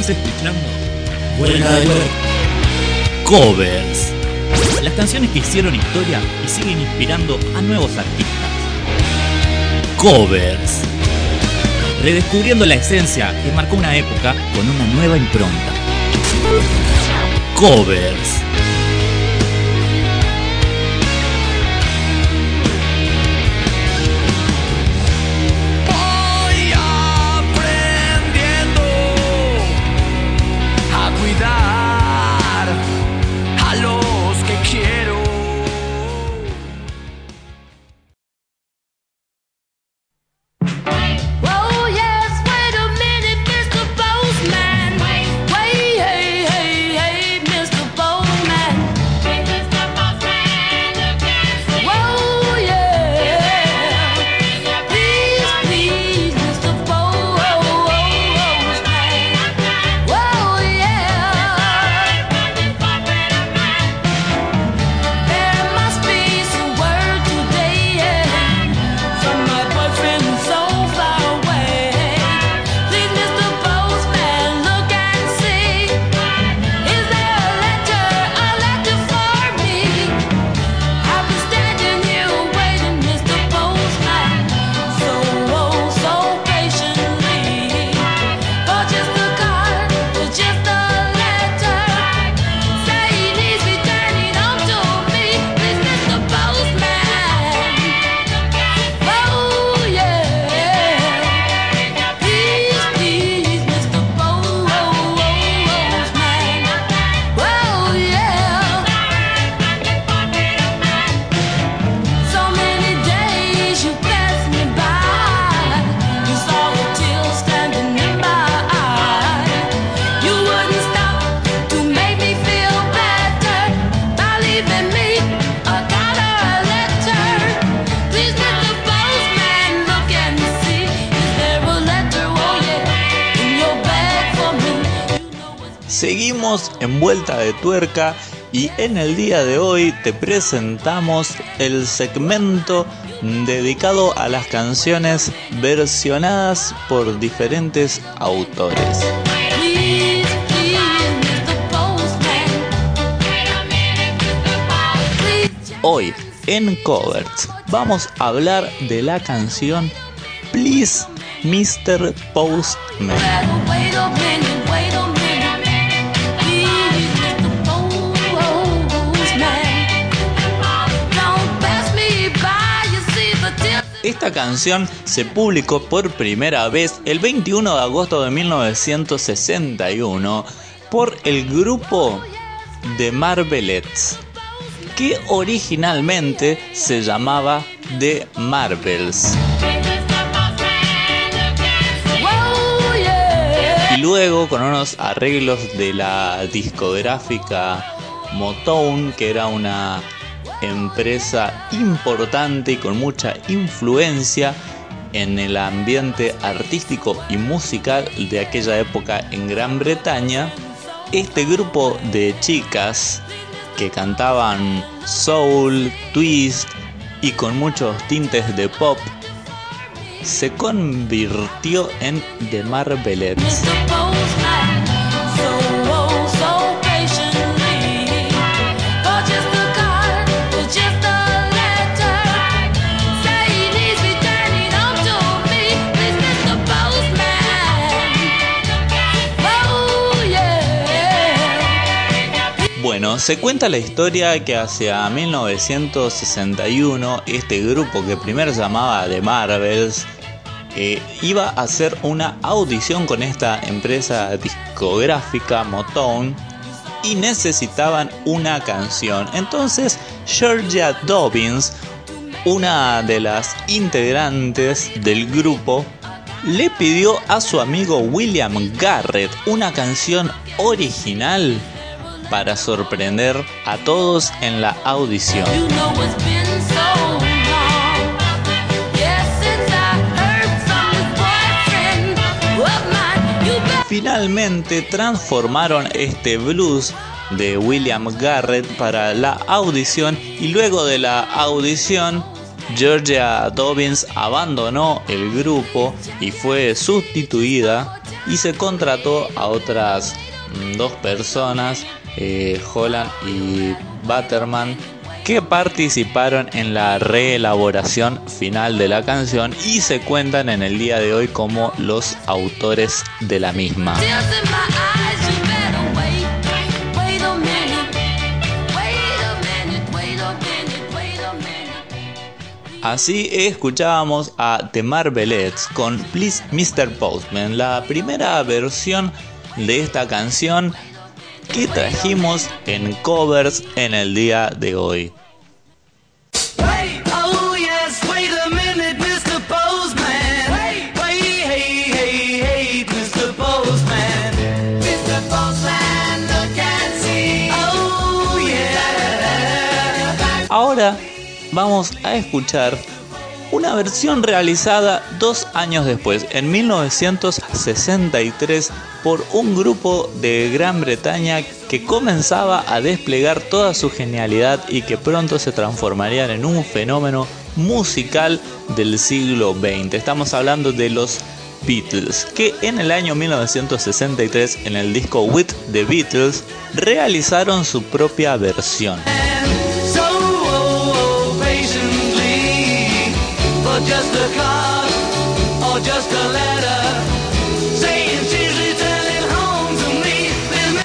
Estás escuchando Huelga de Covers. Las canciones que hicieron historia y siguen inspirando a nuevos artistas. Covers. Redescubriendo la esencia que marcó una época con una nueva impronta. Covers. En Vuelta de Tuerca y en el día de hoy te presentamos el segmento dedicado a las canciones versionadas por diferentes autores. Hoy en Covert vamos a hablar de la canción Please Mr. Postman. Esta canción se publicó por primera vez el 21 de agosto de 1961 por el grupo The Marvelettes, que originalmente se llamaba The Marvels. Y luego con unos arreglos de la discográfica Motown, que era una empresa importante y con mucha influencia en el ambiente artístico y musical de aquella época en Gran Bretaña, este grupo de chicas que cantaban soul, twist y con muchos tintes de pop se convirtió en The Marvelettes. Bueno, se cuenta la historia que hacia 1961 este grupo que primero llamaba The Marvels eh, iba a hacer una audición con esta empresa discográfica Motown y necesitaban una canción. Entonces Georgia Dobbins, una de las integrantes del grupo, le pidió a su amigo William Garrett una canción original para sorprender a todos en la audición. Finalmente transformaron este blues de William Garrett para la audición y luego de la audición Georgia Dobbins abandonó el grupo y fue sustituida y se contrató a otras mm, dos personas, eh, Holland y Butterman, que participaron en la reelaboración final de la canción y se cuentan en el día de hoy como los autores de la misma. Así escuchábamos a The Marvelettes con Please Mr. Postman, la primera versión de esta canción que trajimos en covers en el día de hoy. Ahora vamos a escuchar una versión realizada dos años después, en 1963, por un grupo de Gran Bretaña que comenzaba a desplegar toda su genialidad y que pronto se transformarían en un fenómeno musical del siglo XX. Estamos hablando de los Beatles, que en el año 1963, en el disco With the Beatles, realizaron su propia versión.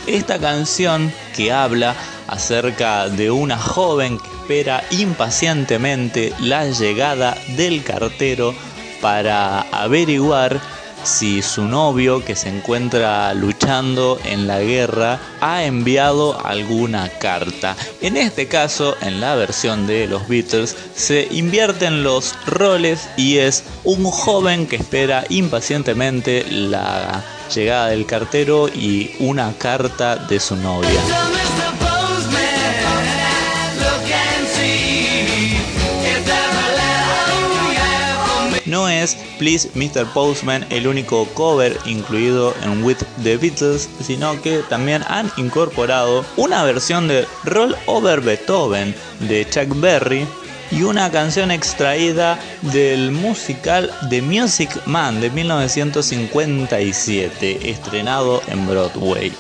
Esta canción que habla acerca de una joven que espera impacientemente la llegada del cartero para averiguar si su novio que se encuentra luchando en la guerra ha enviado alguna carta. En este caso, en la versión de los Beatles, se invierten los roles y es un joven que espera impacientemente la llegada del cartero y una carta de su novia. No es Please Mr. Postman el único cover incluido en With the Beatles, sino que también han incorporado una versión de Roll Over Beethoven de Chuck Berry y una canción extraída del musical The Music Man de 1957, estrenado en Broadway.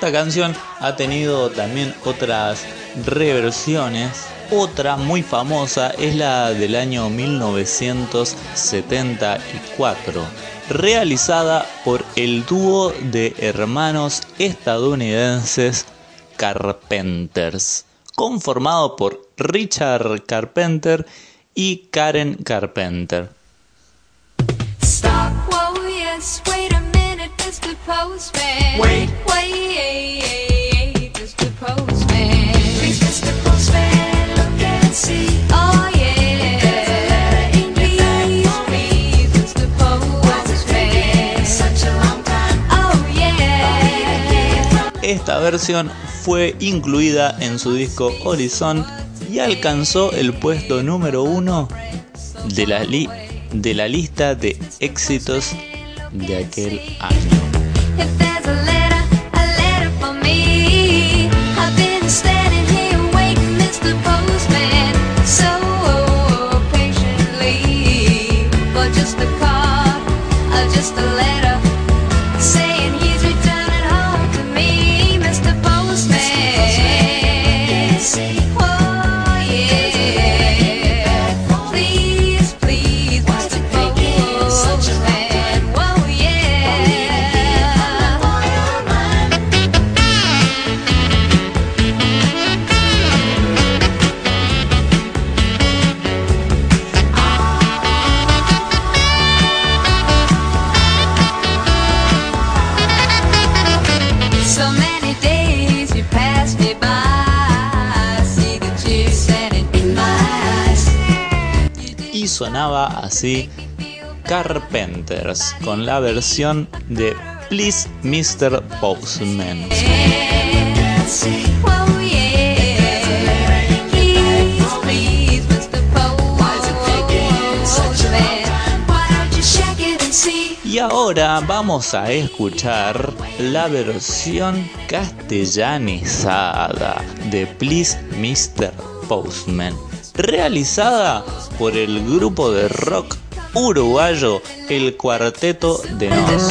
Esta canción ha tenido también otras reversiones. Otra muy famosa es la del año 1974, realizada por el dúo de hermanos estadounidenses Carpenters, conformado por Richard Carpenter y Karen Carpenter. Esta versión fue incluida en su disco Horizon y alcanzó el puesto número uno de la, de la lista de éxitos de aquel año. Sonaba así Carpenters con la versión de Please Mr. Postman. ahora vamos a escuchar la versión castellanizada de Please Mr. Postman, realizada por el grupo de rock uruguayo El Cuarteto de Nos.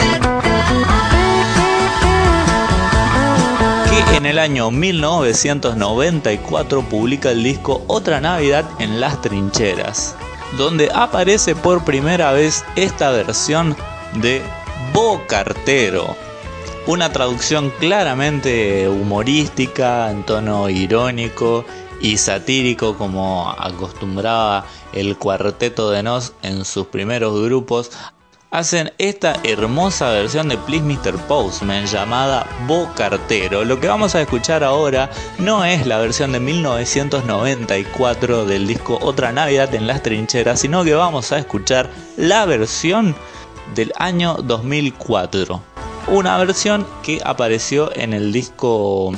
Que en el año 1994 publica el disco Otra Navidad en las Trincheras, donde aparece por primera vez esta versión de Bocartero. Una traducción claramente humorística, en tono irónico y satírico como acostumbraba el cuarteto de Nos en sus primeros grupos, hacen esta hermosa versión de Please Mr. Postman llamada Bocartero. Lo que vamos a escuchar ahora no es la versión de 1994 del disco Otra Navidad en las Trincheras, sino que vamos a escuchar la versión del año 2004. Una versión que apareció en el disco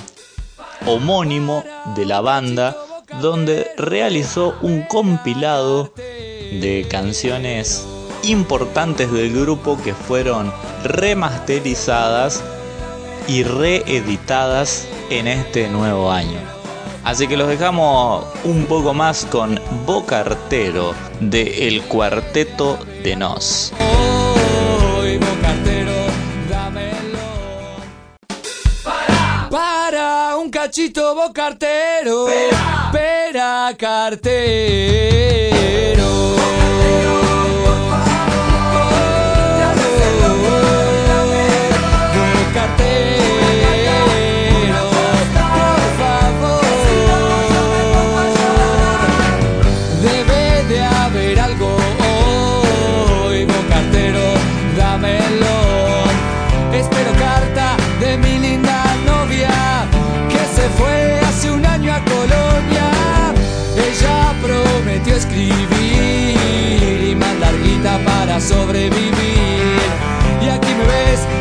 homónimo de la banda, donde realizó un compilado de canciones importantes del grupo que fueron remasterizadas y reeditadas en este nuevo año. Así que los dejamos un poco más con Bocartero de El Cuarteto de Nos. Un cachito bocartero, pera, cartero.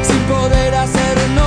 Sin poder hacer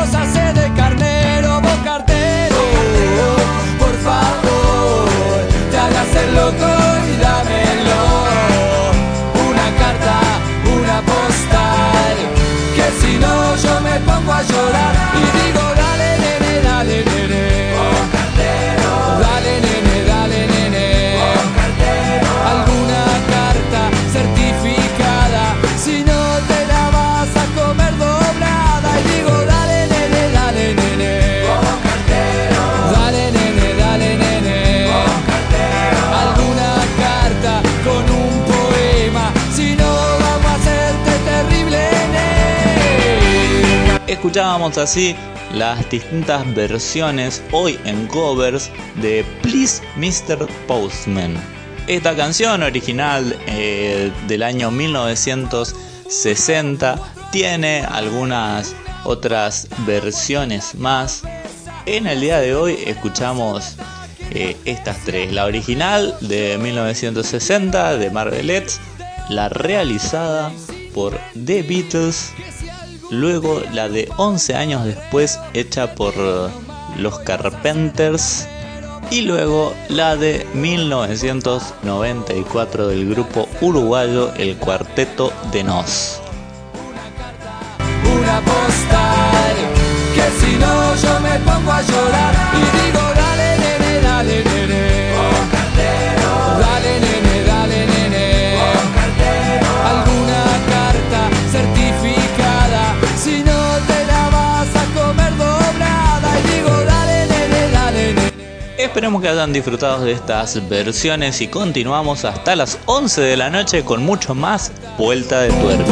mangos y Escuchábamos así las distintas versiones hoy en covers de Please Mr. Postman. Esta canción original eh, del año 1960 tiene algunas otras versiones más. En el día de hoy escuchamos eh, estas tres. La original de 1960 de Marvelettes, la realizada por The Beatles, luego la de 11 años después hecha por los Carpenters y luego la de 1994 del grupo uruguayo El Cuarteto de Nos. Una postal que si no yo me pongo a llorar y digo Esperemos que hayan disfrutado de estas versiones y continuamos hasta las 11 de la noche con mucho más vuelta de tuerca.